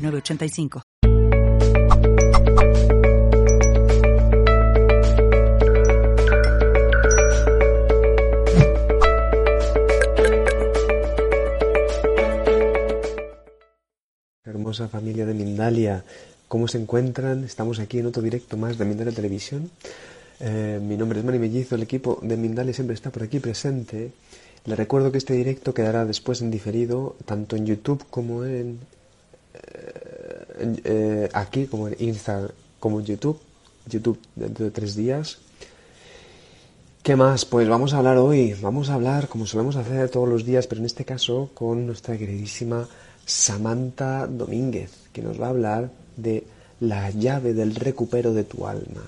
985. Hermosa familia de Mindalia, ¿cómo se encuentran? Estamos aquí en otro directo más de Mindalia Televisión. Eh, mi nombre es Mani Mellizo, el equipo de Mindalia siempre está por aquí presente. Les recuerdo que este directo quedará después en diferido, tanto en YouTube como en eh, aquí como en Instagram, como en YouTube, YouTube dentro de tres días. ¿Qué más? Pues vamos a hablar hoy, vamos a hablar como solemos hacer todos los días, pero en este caso con nuestra queridísima Samantha Domínguez, que nos va a hablar de la llave del recupero de tu alma.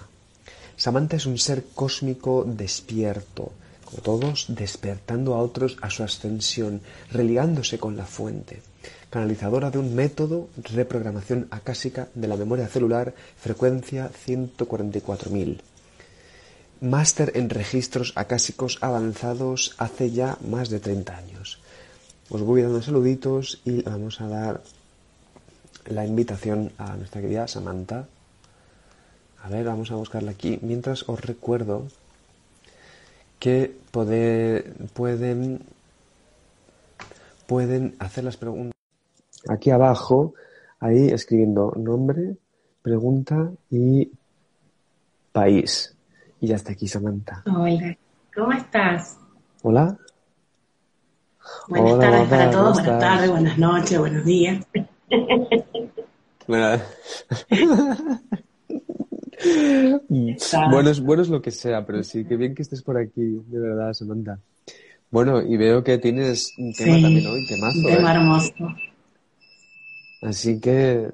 Samantha es un ser cósmico despierto, como todos, despertando a otros a su ascensión, religándose con la fuente canalizadora de un método reprogramación acásica de la memoria celular, frecuencia 144.000. Máster en registros acásicos avanzados hace ya más de 30 años. Os voy dando saluditos y vamos a dar la invitación a nuestra querida Samantha. A ver, vamos a buscarla aquí. Mientras os recuerdo que pueden, pueden hacer las preguntas aquí abajo, ahí escribiendo nombre, pregunta y país. Y ya está aquí Samantha. Hola, ¿cómo estás? Hola. Buenas tardes para todos, buenas tardes, buenas noches, buenos días. bueno, es, bueno es lo que sea, pero sí, que bien que estés por aquí, de verdad, Samantha. Bueno, y veo que tienes un tema también hoy, temazo. Un tema ¿eh? hermoso. Así que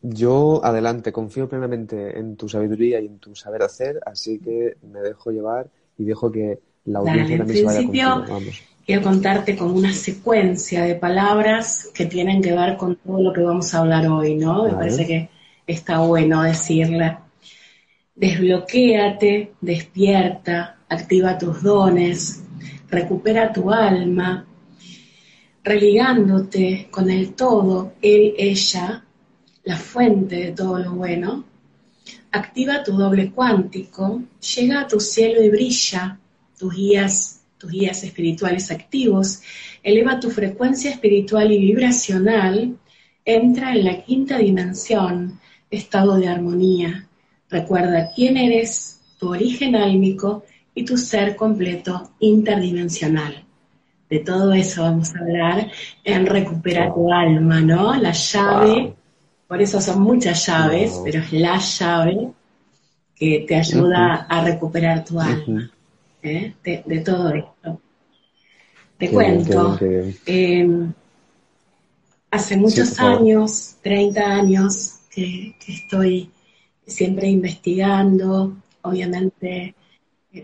yo adelante, confío plenamente en tu sabiduría y en tu saber hacer, así que me dejo llevar y dejo que la audiencia también se vaya contigo. Vamos. Quiero contarte como una secuencia de palabras que tienen que ver con todo lo que vamos a hablar hoy, ¿no? Me parece que está bueno decirla. Desbloquéate, despierta, activa tus dones, recupera tu alma, religándote con el todo, él, ella, la fuente de todo lo bueno, activa tu doble cuántico, llega a tu cielo y brilla, tus guías, tus guías espirituales activos, eleva tu frecuencia espiritual y vibracional, entra en la quinta dimensión, estado de armonía. Recuerda quién eres, tu origen álmico y tu ser completo interdimensional. De todo eso vamos a hablar en Recupera tu alma, ¿no? La llave, por eso son muchas llaves, pero es la llave que te ayuda a recuperar tu alma, ¿eh? de, todo esto. Te cuento, em, hace muchos años, 30 años, que, estoy siempre investigando, obviamente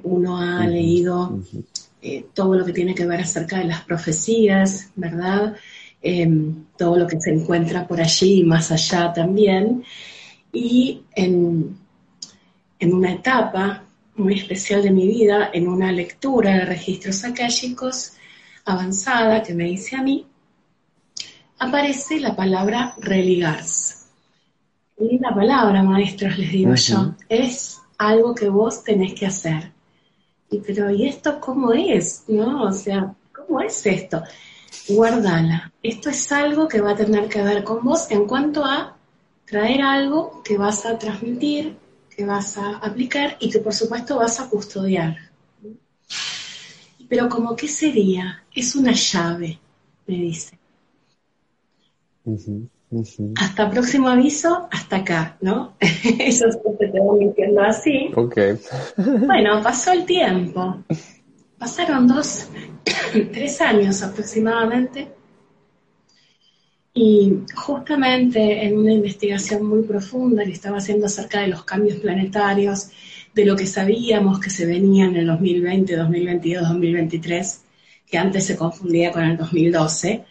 uno ha leído eh, todo lo que tiene que ver acerca de las profecías, ¿verdad? Em, todo lo que se encuentra por allí y más allá también. Y en, en una etapa muy especial de mi vida, en una lectura de registros akáshicos avanzada que me hice a mí, aparece la palabra religarse. Y la palabra, maestros, les digo yo, es algo que vos tenés que hacer y pero ¿y esto cómo es? ¿No? O sea, ¿cómo es esto? Guardala. Esto es algo que va a tener que ver con vos en cuanto a traer algo que vas a transmitir, que vas a aplicar y que por supuesto vas a custodiar. Pero como qué sería? Es una llave, me dice. Hasta próximo aviso, hasta acá, ¿no? Eso te tengo mintiendo así. Ok. bueno, pasó el tiempo. Pasaron dos, tres años aproximadamente. Y justamente en una investigación muy profunda que estaba haciendo acerca de los cambios planetarios, de lo que sabíamos que se venía en el 2020, 2022, 2023, que antes se confundía con el 2012,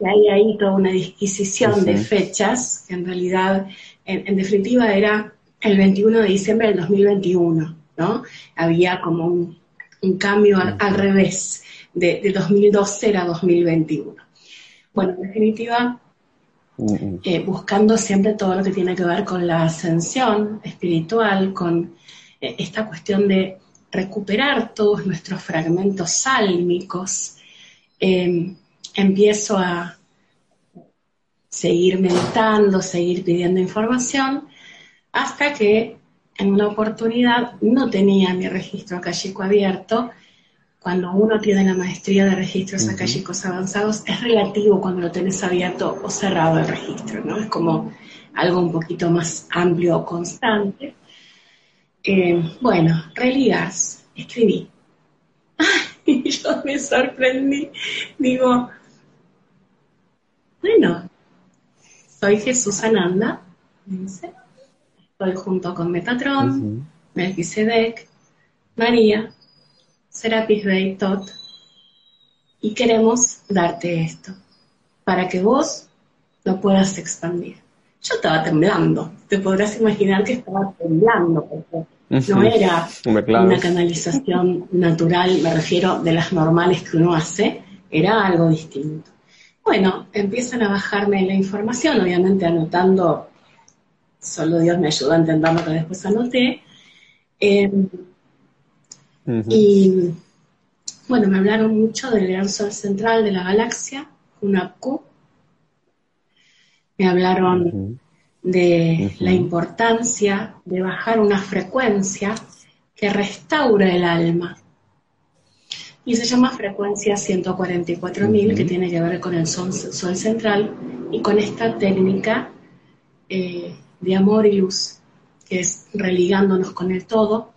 y hay ahí toda una disquisición de fechas, que en realidad, en, definitiva, era el 21 de diciembre del 2021, ¿no? Había como un, cambio al, revés, de, de 2012 era 2021. Bueno, en definitiva, eh, buscando siempre todo lo que tiene que ver con la ascensión espiritual, con eh, esta cuestión de recuperar todos nuestros fragmentos sálmicos, em, empiezo a seguir meditando, seguir pidiendo información, hasta que en una oportunidad no tenía mi registro acálico abierto cuando uno tiene la maestría de registros uh avanzados, es relativo cuando lo tenés abierto o cerrado el registro, ¿no? Es como algo un poquito más amplio o constante. Eh, bueno, religas, escribí. y yo me sorprendí. Digo, bueno, soy Jesús Ananda. Estoy junto con Metatron, Melquisedec, María, Serapis Bey Tot, y queremos darte esto, para que vos lo puedas expandir. Yo estaba temblando, te podrás imaginar que estaba temblando, porque no era una canalización natural, me refiero de las normales que uno hace, era algo distinto. Bueno, empiezan a bajarme la información, obviamente anotando, solo Dios me ayuda a entender lo que después anoté. Eh, y bueno, me hablaron mucho del gran sol central de la galaxia, UNAPQ. Me hablaron de la importancia de bajar una frecuencia que restaura el alma. Y se llama frecuencia 144.000, que tiene que ver con el sol, central y con esta técnica eh, de amor y luz, que es religándonos con el todo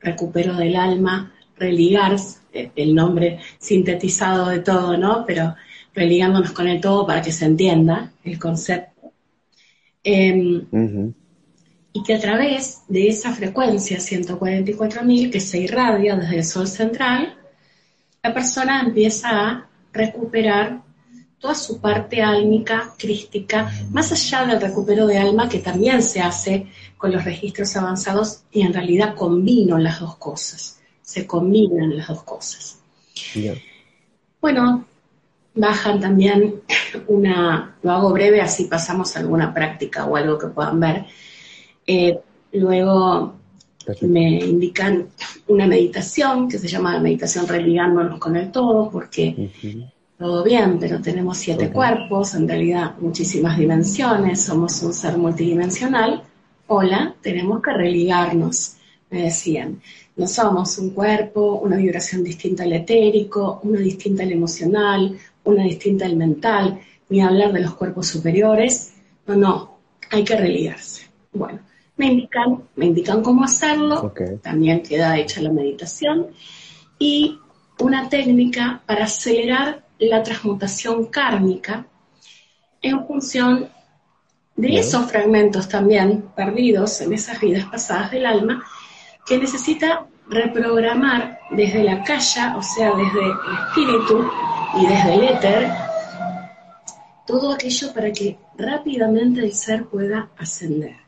recupero del alma, religar, eh, el nombre sintetizado de todo, ¿no? Pero religándonos con el todo para que se entienda el concepto. Em, y que a través de esa frecuencia 144.000 que se irradia desde el Sol central, la persona empieza a recuperar toda su parte álmica, crística, más allá del recupero de alma que también se hace con los registros avanzados y en realidad combino las dos cosas, se combinan las dos cosas. Bueno, bajan también una, lo hago breve, así pasamos a alguna práctica o algo que puedan ver. Eh, luego me indican una meditación que se llama meditación religándonos con el todo, porque todo bien, pero tenemos siete cuerpos, en realidad muchísimas dimensiones, somos un ser multidimensional. Hola, tenemos que religarnos, me decían. No somos un cuerpo, una vibración distinta al etérico, una distinta al emocional, una distinta al mental, ni hablar de los cuerpos superiores. No, no, hay que religarse. Bueno, me indican, me indican cómo hacerlo, también queda hecha la meditación. Y una técnica para acelerar la transmutación kármica en función de esos fragmentos también perdidos en esas vidas pasadas del alma que necesita reprogramar desde la calla, o sea, desde el espíritu y desde el éter, todo aquello para que rápidamente el ser pueda ascender.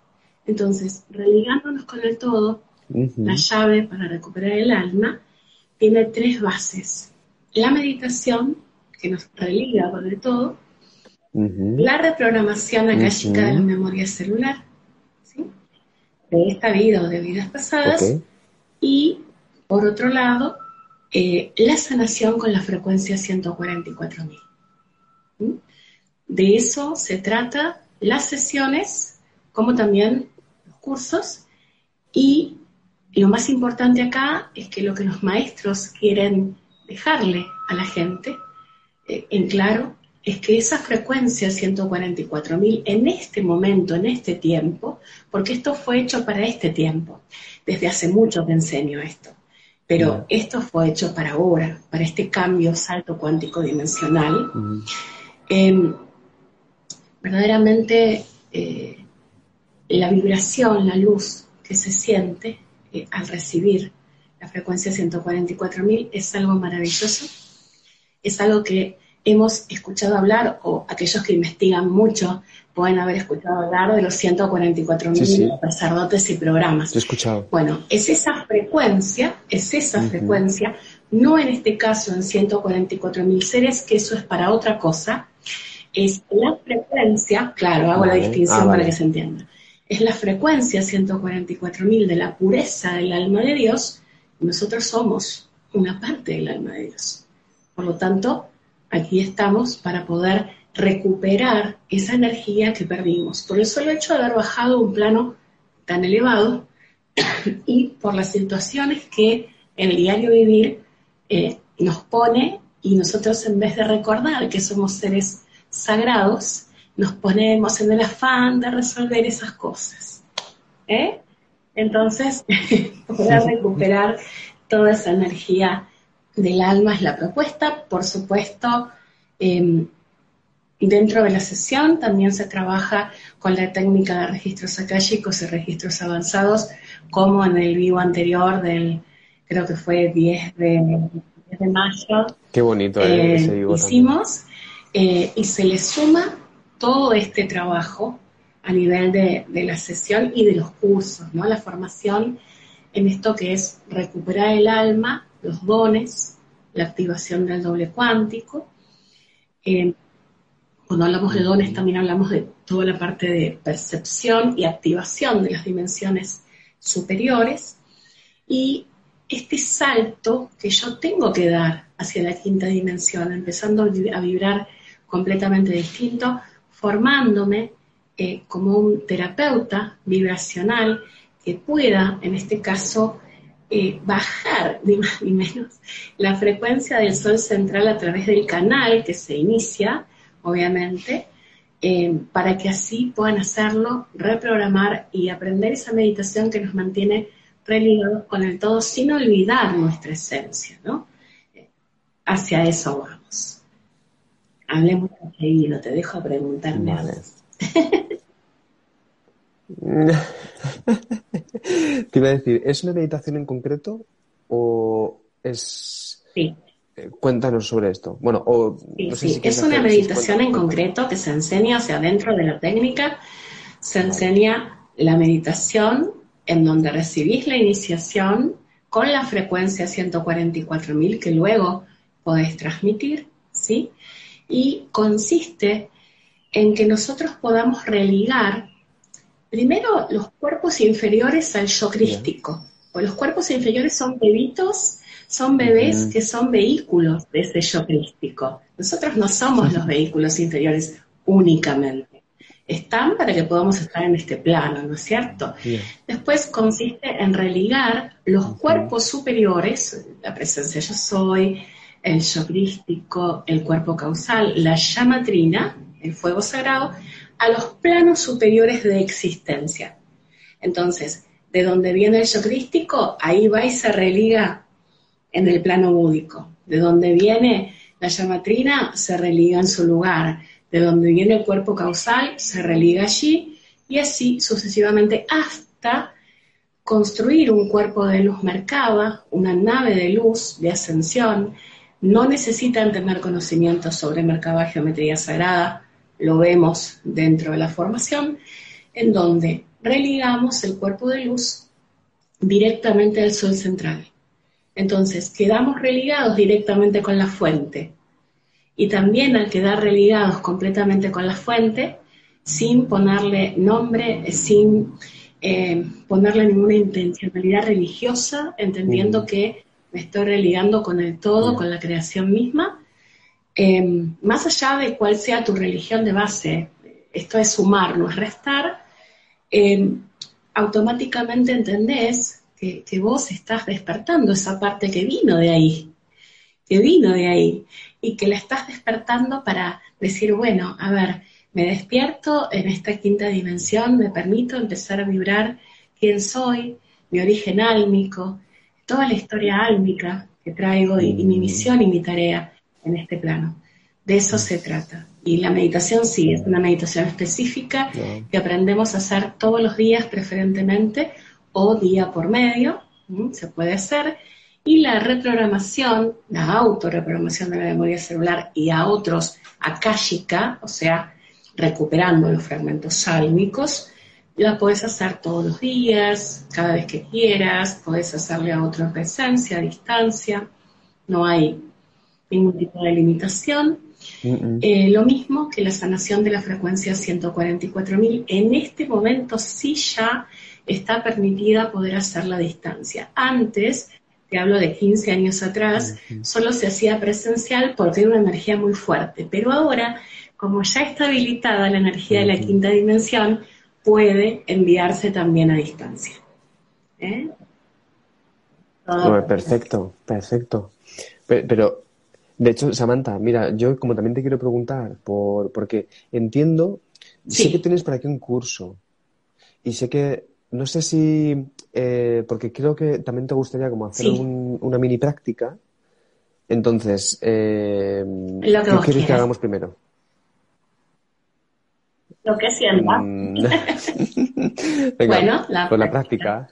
Entonces, religándonos con el todo, la llave para recuperar el alma tiene tres bases. La meditación, que nos religa con el todo, la reprogramación akáshica de la memoria celular, de esta vida o de vidas pasadas, y por otro lado, eh, la sanación con la frecuencia 144.000. De eso se trata las sesiones, como también cursos, y lo más importante acá es que lo que los maestros quieren dejarle a la gente eh, en claro es que esa frecuencia 144.000 en este momento, en este tiempo, porque esto fue hecho para este tiempo, desde hace mucho que enseño esto, pero esto fue hecho para ahora, para este cambio salto cuántico dimensional, Em, verdaderamente eh, la vibración, la luz que se siente eh, al recibir la frecuencia 144.000 es algo maravilloso, es algo que hemos escuchado hablar, o aquellos que investigan mucho pueden haber escuchado hablar de los 144.000 sacerdotes y programas. He escuchado. Bueno, es esa frecuencia, es esa frecuencia, no en este caso en 144.000 seres, que eso es para otra cosa, es la frecuencia, claro, hago la distinción ah, para que se entienda, es la frecuencia 144.000 de la pureza del alma de Dios, nosotros somos una parte del alma de Dios. Por lo tanto, aquí estamos para poder recuperar esa energía que perdimos por el solo hecho de haber bajado un plano tan elevado y por las situaciones que en el diario vivir eh, nos pone y nosotros en vez de recordar que somos seres sagrados, nos ponemos en el afán de resolver esas cosas. ¿eh? Entonces, poder recuperar toda esa energía del alma es la propuesta. Por supuesto, em, dentro de la sesión también se trabaja con la técnica de registros akáshicos y registros avanzados, como en el vivo anterior del, creo que fue 10 de, mayo. Qué bonito eh, ese vivo Hicimos, eh, y se le suma todo este trabajo a nivel de, de, la sesión y de los cursos, ¿no? La formación en esto que es recuperar el alma los dones, la activación del doble cuántico. Eh, cuando hablamos de dones también hablamos de toda la parte de percepción y activación de las dimensiones superiores. Y este salto que yo tengo que dar hacia la quinta dimensión, empezando a vibrar completamente distinto, formándome eh, como un terapeuta vibracional que pueda, en este caso, eh, bajar ni más ni menos la frecuencia del sol central a través del canal que se inicia, obviamente, eh, para que así puedan hacerlo, reprogramar y aprender esa meditación que nos mantiene religados con el todo sin olvidar nuestra esencia, ¿no? Hacia eso vamos. Hablemos seguido, te dejo preguntarme vale. Te iba a decir, ¿es una meditación en concreto o es... Sí. Eh, cuéntanos sobre esto. Bueno, o... sí, es una meditación en concreto que se enseña, o sea, dentro de la técnica, se enseña la meditación en donde recibís la iniciación con la frecuencia 144.000 que luego podés transmitir, ¿sí? Y consiste en que nosotros podamos religar Primero, los cuerpos inferiores al yo crístico. los cuerpos inferiores son bebitos, son bebés que son vehículos de ese yo crístico. Nosotros no somos los vehículos inferiores únicamente. Están para que podamos estar en este plano, ¿no es cierto? Después consiste en religar los cuerpos superiores, la presencia yo soy, el yo crístico, el cuerpo causal, la llama trina, el fuego sagrado, a los planos superiores de existencia. Entonces, de donde viene el yo crístico, ahí va y se religa en el plano búdico. De donde viene la llamatrina, se religa en su lugar. De donde viene el cuerpo causal, se religa allí. Y así sucesivamente hasta construir un cuerpo de luz mercada, una nave de luz de ascensión. No necesitan tener conocimientos sobre Merkaba, geometría sagrada, lo vemos dentro de la formación, en donde religamos el cuerpo de luz directamente al sol central. Entonces, quedamos religados directamente con la fuente. Y también al quedar religados completamente con la fuente, sin ponerle nombre, sin eh, ponerle ninguna intencionalidad religiosa, entendiendo que me estoy religando con el todo, con la creación misma, Em, más allá de cuál sea tu religión de base, esto es sumar, no es restar, em, automáticamente entendés que, vos estás despertando esa parte que vino de ahí, que vino de ahí, y que la estás despertando para decir, bueno, a ver, me despierto en esta quinta dimensión, me permito empezar a vibrar quién soy, mi origen álmico, toda la historia álmica que traigo y mi misión y mi tarea en este plano. De eso se trata. Y la meditación sí, es una meditación específica que aprendemos a hacer todos los días preferentemente o día por medio, se puede hacer. Y la reprogramación, la autorreprogramación de la memoria celular y a otros akashica, o sea, recuperando los fragmentos sálmicos, la puedes hacer todos los días, cada vez que quieras, puedes hacerle a otra presencia, a distancia, no hay ningún tipo de limitación. Eh, lo mismo que la sanación de la frecuencia 144.000, en este momento sí ya está permitida poder hacerla a distancia. Antes, te hablo de 15 años atrás, solo se hacía presencial porque era una energía muy fuerte, pero ahora, como ya está habilitada la energía de la quinta dimensión, puede enviarse también a distancia. ¿Eh? perfecto, perfecto. Pero, de hecho, Samantha, mira, yo como también te quiero preguntar, por, porque entiendo, sé que tienes por aquí un curso y sé que, no sé si, eh, porque creo que también te gustaría como hacer una mini práctica. Entonces, eh, ¿qué quieres que hagamos primero? Lo que sienta. Mm. bueno, la con la práctica.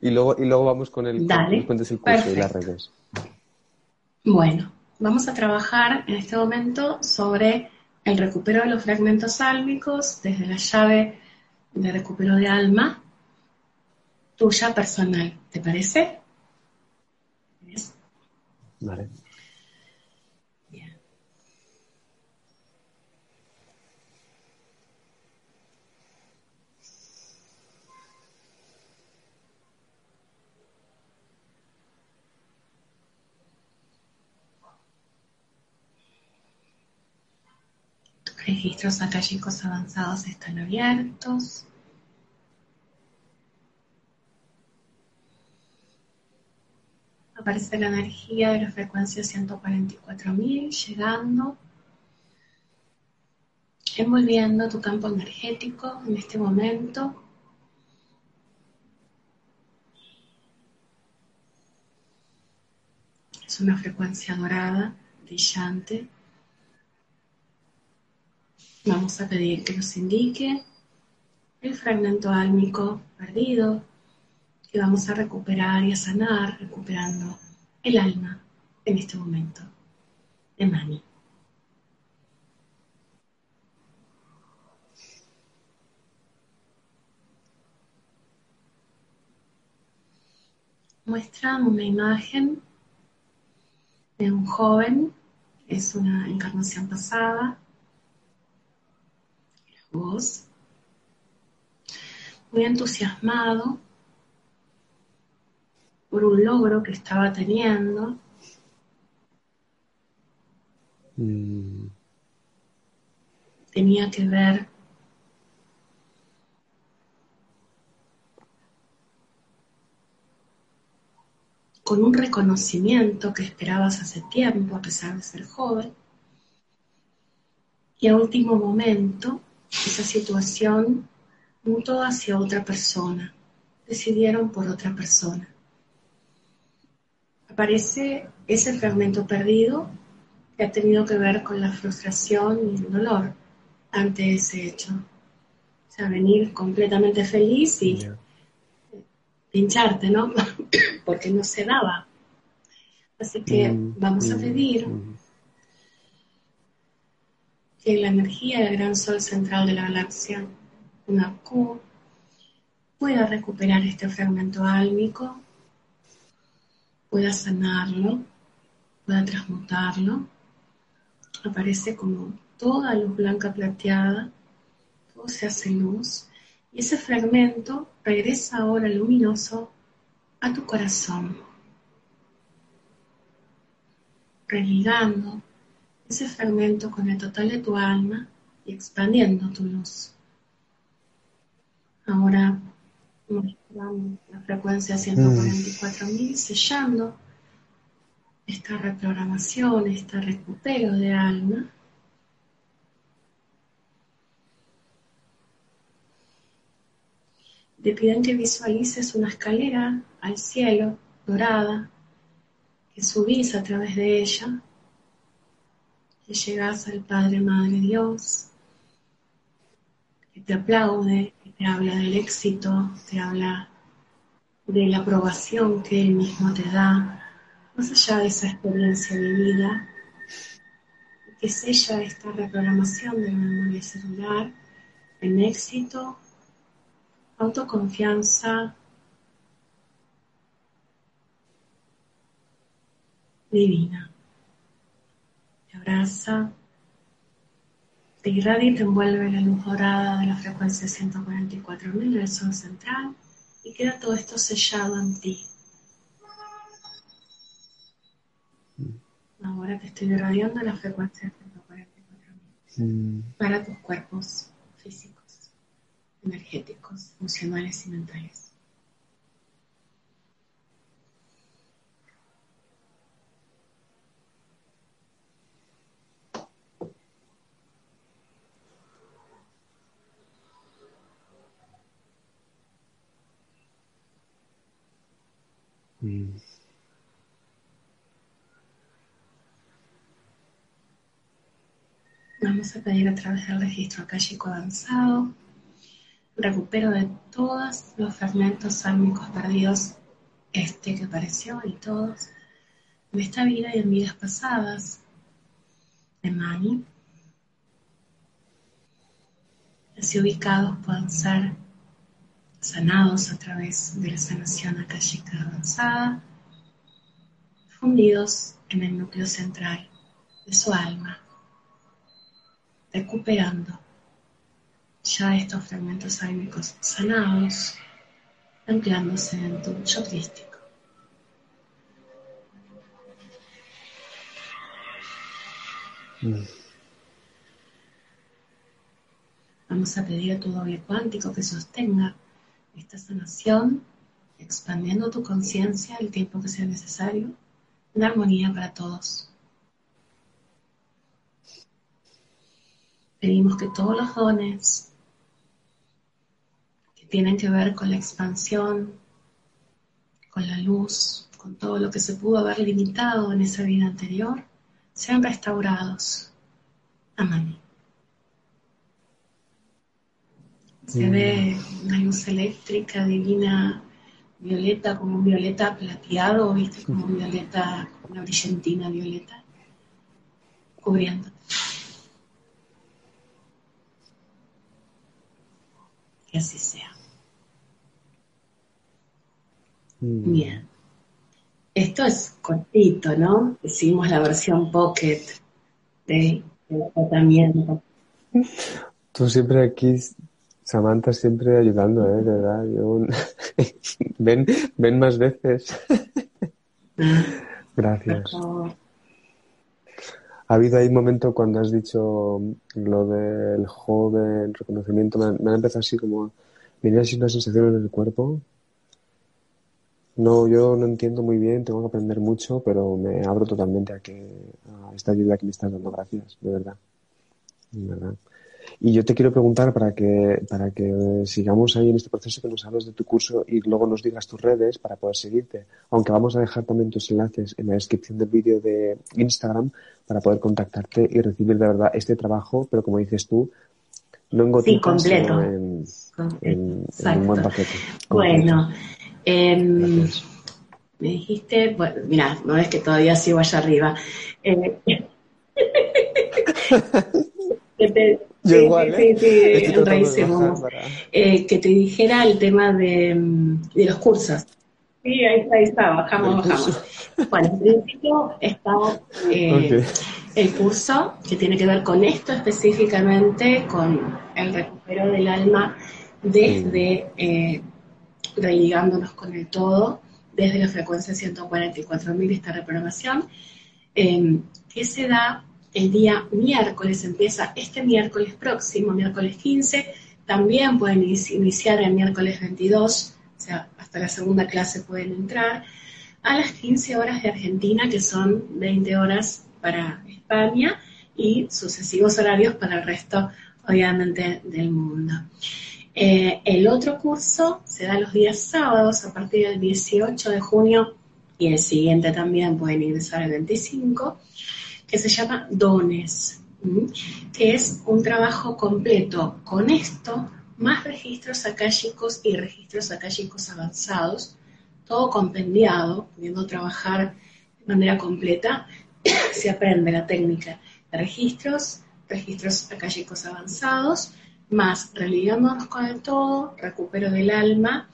Y luego, y luego vamos con el, Dale. el curso y las redes. Bueno, vamos a trabajar en este momento sobre el recupero de los fragmentos sálmicos desde la llave de recupero de alma tuya personal. ¿Te parece? Vale. Registros acálicos avanzados están abiertos. Aparece la energía de la frecuencia 144.000 llegando, envolviendo tu campo energético en este momento. Es una frecuencia dorada, brillante. Vamos a pedir que nos indique el fragmento álmico perdido que vamos a recuperar y a sanar, recuperando el alma en este momento de Mani. Muestra una imagen de un joven, es una encarnación pasada, muy entusiasmado por un logro que estaba teniendo. Mm. Tenía que ver con un reconocimiento que esperabas hace tiempo, a pesar de ser joven. Y a último momento esa situación mutó hacia otra persona, decidieron por otra persona. Aparece ese fragmento perdido que ha tenido que ver con la frustración y el dolor ante ese hecho. O sea, venir completamente feliz y pincharte, ¿no? Porque no se daba. Así que mm, vamos a mm, pedir mm que la energía del gran sol central de la galaxia, una Q, pueda recuperar este fragmento álmico, pueda sanarlo, pueda transmutarlo. Aparece como toda luz blanca plateada, todo se hace luz, y ese fragmento regresa ahora luminoso a tu corazón, religando ese fragmento con el total de tu alma y expandiendo tu luz. Ahora mostramos la frecuencia 144.000, sellando esta reprogramación, este recupero de alma. Te piden que visualices una escalera al cielo dorada, que subís a través de ella que llegas al Padre, Madre Dios, que te aplaude, que te habla del éxito, te habla de la aprobación que Él mismo te da, más allá de esa experiencia de vida, que sella esta reprogramación de la memoria celular en éxito, autoconfianza, divina. Te abraza, te irradia y te envuelve la luz dorada de la frecuencia 144.000 del sol central y queda todo esto sellado en ti. Ahora te estoy irradiando la frecuencia 144.000 mm. para tus cuerpos físicos, energéticos, funcionales y mentales. Vamos a pedir a través del registro acálico avanzado recupero de todos los fragmentos sálmicos perdidos, este que apareció y todos, en esta vida y en vidas pasadas, de Mani. Así ubicados puedan ser sanados a través de la sanación akashica avanzada, fundidos en el núcleo central de su alma, recuperando ya estos fragmentos álmicos sanados, anclándose en tu yo crístico. Mm. Vamos a pedir a tu doble cuántico que sostenga esta sanación, expandiendo tu conciencia el tiempo que sea necesario, en armonía para todos. Pedimos que todos los dones que tienen que ver con la expansión, con la luz, con todo lo que se pudo haber limitado en esa vida anterior, sean restaurados. Amén. Se ve una luz eléctrica divina, violeta, como un violeta plateado, ¿viste? Como un violeta, una brillantina violeta, cubriendo. Que así sea. Mm. Bien. Esto es cortito, ¿no? Hicimos la versión pocket del tratamiento. Tú siempre aquí Samantha siempre ayudando, ¿eh? De verdad. ven, ven más veces. Gracias. Ha habido ahí un momento cuando has dicho lo del joven, reconocimiento, me, ha empezado así como, venía así una sensación en el cuerpo. No, yo no entiendo muy bien, tengo que aprender mucho, pero me abro totalmente a que a esta ayuda que me estás dando. Gracias, de verdad. De verdad. Y yo te quiero preguntar para que, para que sigamos ahí en este proceso que nos hables de tu curso y luego nos digas tus redes para poder seguirte. Aunque vamos a dejar también tus enlaces en la descripción del vídeo de Instagram para poder contactarte y recibir de verdad este trabajo, pero como dices tú, no en gotitas, completo. en, un buen paquete. Bueno, em, me dijiste, bueno, mira, no es que todavía sigo allá arriba. Eh, Yo igual, ¿eh? Sí, sí, eh, que te dijera el tema de, de, los cursos. Sí, ahí está, ahí está, bajamos, bajamos. Bueno, en principio está eh, el curso que tiene que ver con esto específicamente, con el recupero del alma desde eh, religándonos con el todo, desde la frecuencia 144.000 esta reprogramación, eh, que se da el día miércoles, empieza este miércoles próximo, miércoles 15, también pueden iniciar el miércoles 22, o sea, hasta la segunda clase pueden entrar, a las 15 horas de Argentina, que son 20 horas para España, y sucesivos horarios para el resto, obviamente, del mundo. Eh, el otro curso se da los días sábados a partir del 18 de junio y el siguiente también pueden ingresar el 25 que se llama Dones, que es un trabajo completo con esto, más registros akáshicos y registros akáshicos avanzados, todo compendiado, pudiendo trabajar de manera completa, se aprende la técnica de registros, registros akáshicos avanzados, más religiándonos con el todo, recupero del alma,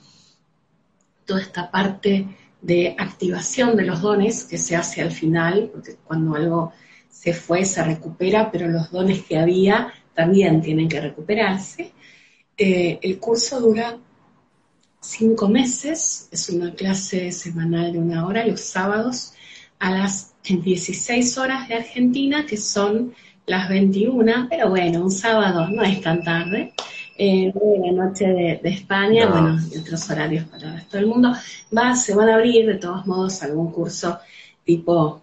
toda esta parte de activación de los dones que se hace al final, porque cuando algo se fue se recupera, pero los dones que había también tienen que recuperarse. Eh, el curso dura cinco meses, es una clase semanal de una hora, los sábados a las 16 horas de Argentina, que son las 21, pero bueno, un sábado no es tan tarde eh, la noche de, España, bueno, y otros horarios para el resto del mundo, va, se van a abrir de todos modos algún curso tipo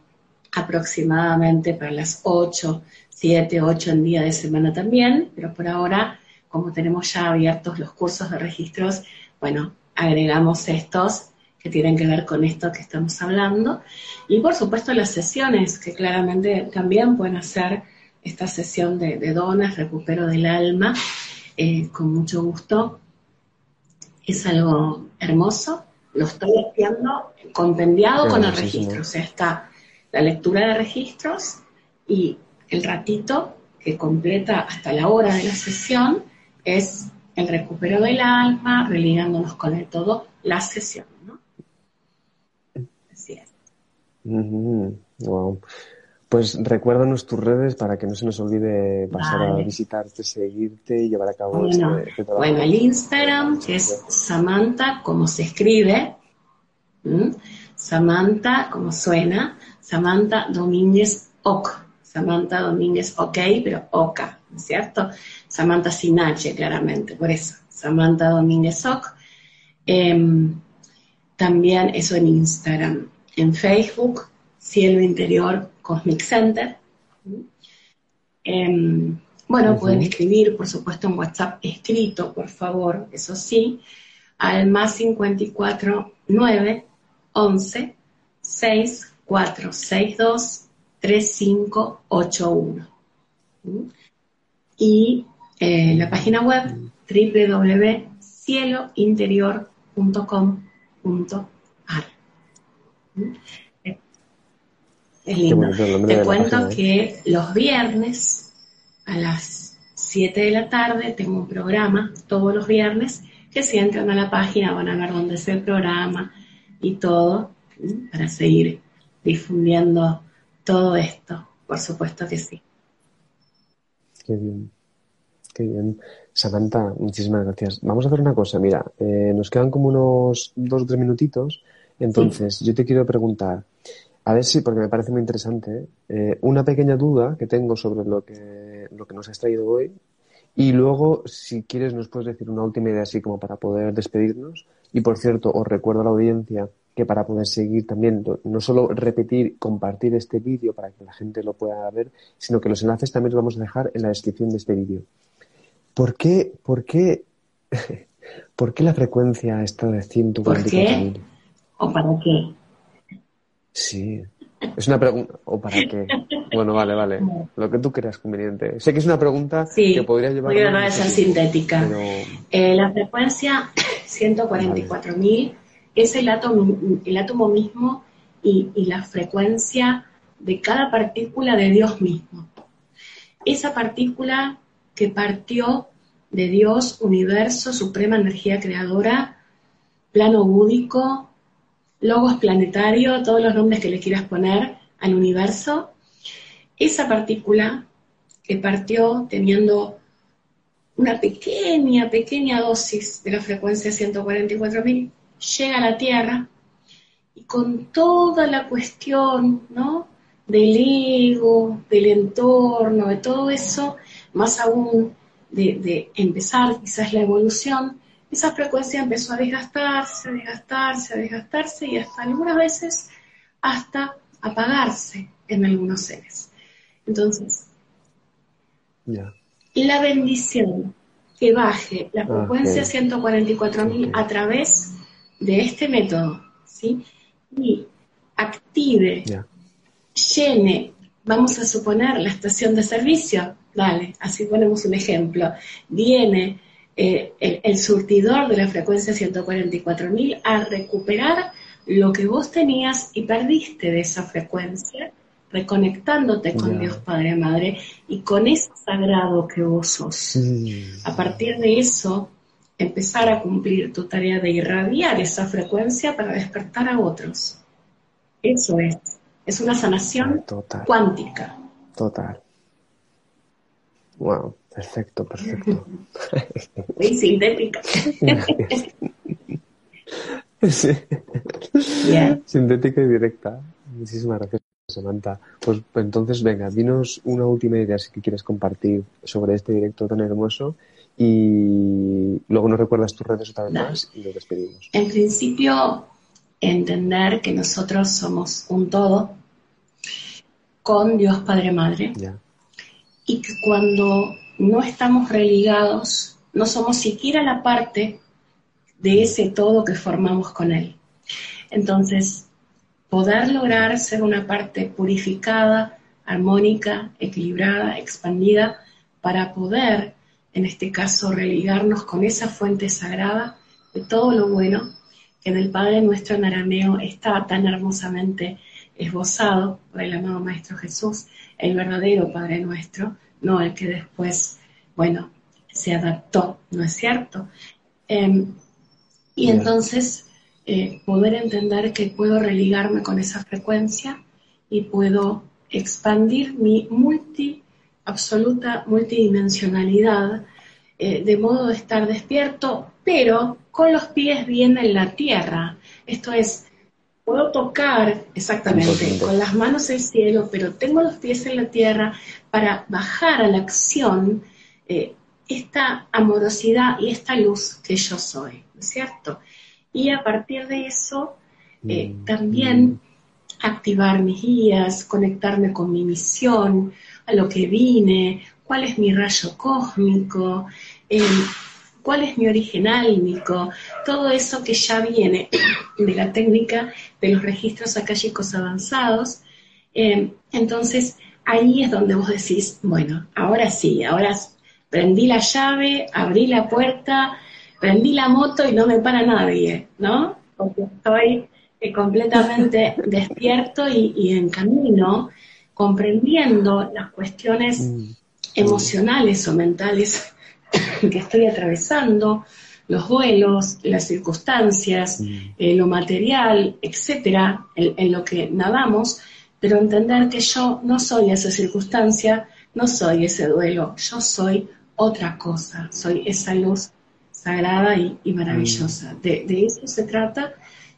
aproximadamente para las 8, 7, 8 en día de semana también, pero por ahora, como tenemos ya abiertos los cursos de registros, bueno, agregamos estos que tienen que ver con esto que estamos hablando. Y por supuesto las sesiones, que claramente también pueden hacer esta sesión de, de donas, recupero del alma, eh, con mucho gusto. Es algo hermoso. Lo estoy haciendo compendiado con el registro. O sea, está la lectura de registros y el ratito que completa hasta la hora de la sesión es el recupero del alma, religándonos con el todo la sesión. ¿no? Así es. Pues recuérdanos tus redes para que no se nos olvide pasar a visitarte, seguirte y llevar a cabo bueno, este, este Bueno, el Instagram es Samantha, como se escribe, Samantha, como suena, Samantha Domínguez Oc, Samantha Domínguez OK, pero Oca, ¿no es cierto? Samantha sin H, claramente, por eso, Samantha Domínguez Oc. Em, también eso en Instagram. En Facebook, Cielo Interior Cosmic Center. Em, bueno, pueden escribir, por supuesto, en WhatsApp escrito, por favor, eso sí, al más 54 9 11 6 4 6 2 3 5 8 1. Y eh, la página web www.cielointerior.com.ar. Es lindo. Te cuento que los viernes a las 7 de la tarde tengo un programa, todos los viernes, que si entran a la página van a ver dónde es el programa y todo, para seguir difundiendo todo esto. Por supuesto que sí. Qué bien. Qué bien. Samantha, muchísimas gracias. Vamos a hacer una cosa, mira, eh, nos quedan como unos dos o tres minutitos, entonces yo te quiero preguntar, a ver si, porque me parece muy interesante, eh, una pequeña duda que tengo sobre lo que, lo que nos has traído hoy. Y luego, si quieres, nos puedes decir una última idea así como para poder despedirnos. Y por cierto, os recuerdo a la audiencia que para poder seguir también, no solo repetir, compartir este vídeo para que la gente lo pueda ver, sino que los enlaces también los vamos a dejar en la descripción de este vídeo. ¿Por qué, por qué, por qué la frecuencia está de 144.000? ¿Por qué? ¿O para qué? Sí. Es una pregunta. ¿O para qué? Bueno, vale, vale. Lo que tú creas conveniente. Sé que es una pregunta que podría llevar. A ser sintética. Eh, la frecuencia 144.000 es el átomo, el átomo mismo y, y la frecuencia de cada partícula de Dios mismo. Esa partícula que partió de Dios, universo, suprema energía creadora, plano búdico, logos planetario, todos los nombres que le quieras poner al universo, esa partícula que partió teniendo una pequeña, pequeña dosis de la frecuencia 144.000, llega a la Tierra y con toda la cuestión, ¿no? Del ego, del entorno, de todo eso, más aún de, de empezar quizás la evolución, esa frecuencia empezó a desgastarse, a desgastarse, a desgastarse y hasta algunas veces hasta apagarse en algunos seres. Entonces, la bendición que baje la ah, frecuencia 144.000 a través de este método, ¿sí? Y active, llene, vamos a suponer la estación de servicio, dale, así ponemos un ejemplo, viene eh, el, surtidor de la frecuencia 144.000 a recuperar lo que vos tenías y perdiste de esa frecuencia, reconectándote con Dios Padre Madre y con ese sagrado que vos sos. A partir de eso, empezar a cumplir tu tarea de irradiar esa frecuencia para despertar a otros. Eso es. Es una sanación cuántica. Total. Wow, perfecto, perfecto. Muy sintética. sí. Sintética y directa. Muchísimas gracias, Samantha. Pues, pues, entonces, venga, dinos una última idea si quieres compartir sobre este directo tan hermoso y luego nos recuerdas tus redes otra vez más y nos despedimos. En principio, entender que nosotros somos un todo con Dios Padre Madre y que cuando no estamos religados, no somos siquiera la parte de ese todo que formamos con Él. Entonces, poder lograr ser una parte purificada, armónica, equilibrada, expandida, para poder, en este caso, religarnos con esa fuente sagrada de todo lo bueno que en el Padre nuestro en arameo está tan hermosamente esbozado por el amado Maestro Jesús, el verdadero Padre nuestro, no el que después, bueno, se adaptó, ¿no es cierto? Em, y entonces eh, poder entender que puedo religarme con esa frecuencia y puedo expandir mi multi, absoluta multidimensionalidad, eh, de modo de estar despierto, pero con los pies bien en la tierra. Esto es, puedo tocar exactamente con las manos el cielo, pero tengo los pies en la tierra para bajar a la acción eh, esta amorosidad y esta luz que yo soy, ¿no es cierto? Y a partir de eso, eh, mm, también mm. activar mis guías, conectarme con mi misión, a lo que vine, cuál es mi rayo cósmico, eh, cuál es mi origen álmico, todo eso que ya viene de la técnica de los registros acálicos avanzados. Eh, entonces, ahí es donde vos decís, bueno, ahora sí, ahora prendí la llave, abrí la puerta, prendí la moto y no me para nadie, ¿no? Porque estoy eh, completamente despierto y, en camino, comprendiendo las cuestiones mm. emocionales o mentales que estoy atravesando, los vuelos, las circunstancias, mm. eh, lo material, etcétera, en, lo que nadamos, pero entender que yo no soy esa circunstancia, no soy ese duelo, yo soy otra cosa, soy esa luz sagrada y, maravillosa. Mm. De, eso se trata,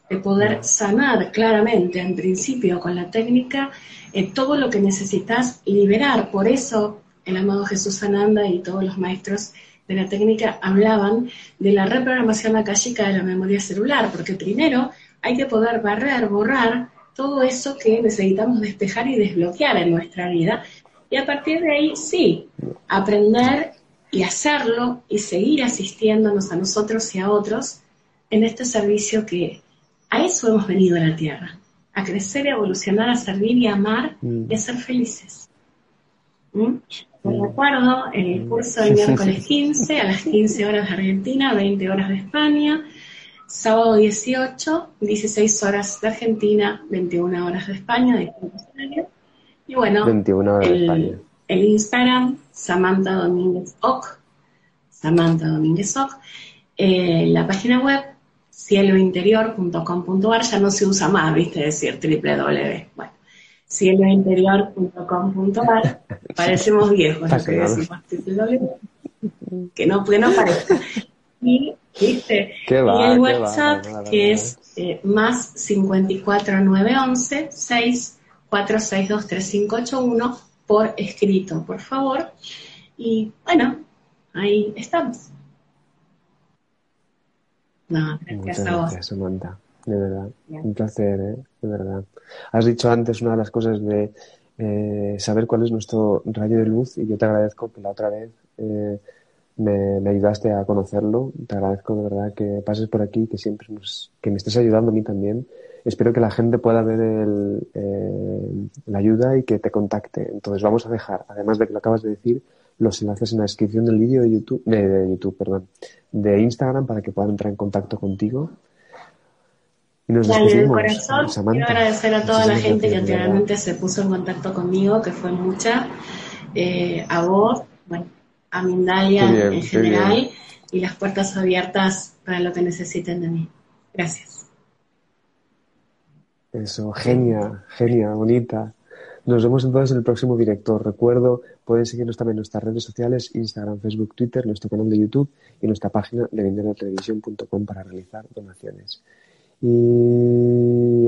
de poder mm. sanar claramente, en principio, con la técnica, eh, todo lo que necesitas liberar. Por eso el amado Jesús Ananda y todos los maestros de la técnica hablaban de la reprogramación akáshica de la memoria celular, porque primero hay que poder barrer, borrar todo eso que necesitamos despejar y desbloquear en nuestra vida. Y a partir de ahí, sí, aprender y hacerlo y seguir asistiéndonos a nosotros y a otros en este servicio que a eso hemos venido a la Tierra, a crecer, a evolucionar, a servir y a amar y a ser felices. ¿Mm? Me recuerdo el curso del miércoles 15 a las 15 horas de Argentina, 20 horas de España, sábado 18, 16 horas de Argentina, 21 horas de España, de Y bueno, 21 horas el, de España. el Instagram, Samantha Domínguez Oc, Samantha Domínguez Oc, eh, la página web, cielointerior.com.ar, ya no se usa más, viste, decir www. Bueno, cielointerior.com.ar, parecemos viejos, lo que decimos que no, que no parezca. Y, ¿viste? y el WhatsApp, que es eh, más 54911 6462 3581 por escrito, por favor. Y bueno, ahí estamos. No, gracias Muchas gracias, Samantha. De verdad, un placer, ¿eh? de verdad. Has dicho antes una de las cosas de eh, saber cuál es nuestro rayo de luz y yo te agradezco que la otra vez eh, me, ayudaste a conocerlo. Te agradezco de verdad que pases por aquí, que siempre nos, que me estés ayudando a mí también espero que la gente pueda ver el, eh, la ayuda y que te contacte. Entonces vamos a dejar, además de que lo acabas de decir, los enlaces en la descripción del vídeo de YouTube, de, YouTube, perdón, de Instagram para que puedan entrar en contacto contigo. Y nos Dale, de corazón, quiero agradecer a toda la gente que anteriormente se puso en contacto conmigo, que fue mucha, eh, a vos, bueno, a Mindalia en general, y las puertas abiertas para lo que necesiten de mí. Gracias. Eso, genia, genia, bonita. Nos vemos entonces en el próximo director. Recuerdo, pueden seguirnos también en nuestras redes sociales, Instagram, Facebook, Twitter, nuestro canal de YouTube y nuestra página de venderatelevisión.com para realizar donaciones. Y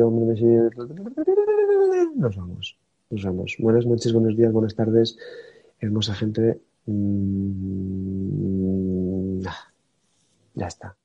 nos vamos, nos vamos. Buenas noches, buenos días, buenas tardes, hermosa gente. Mm, ya está.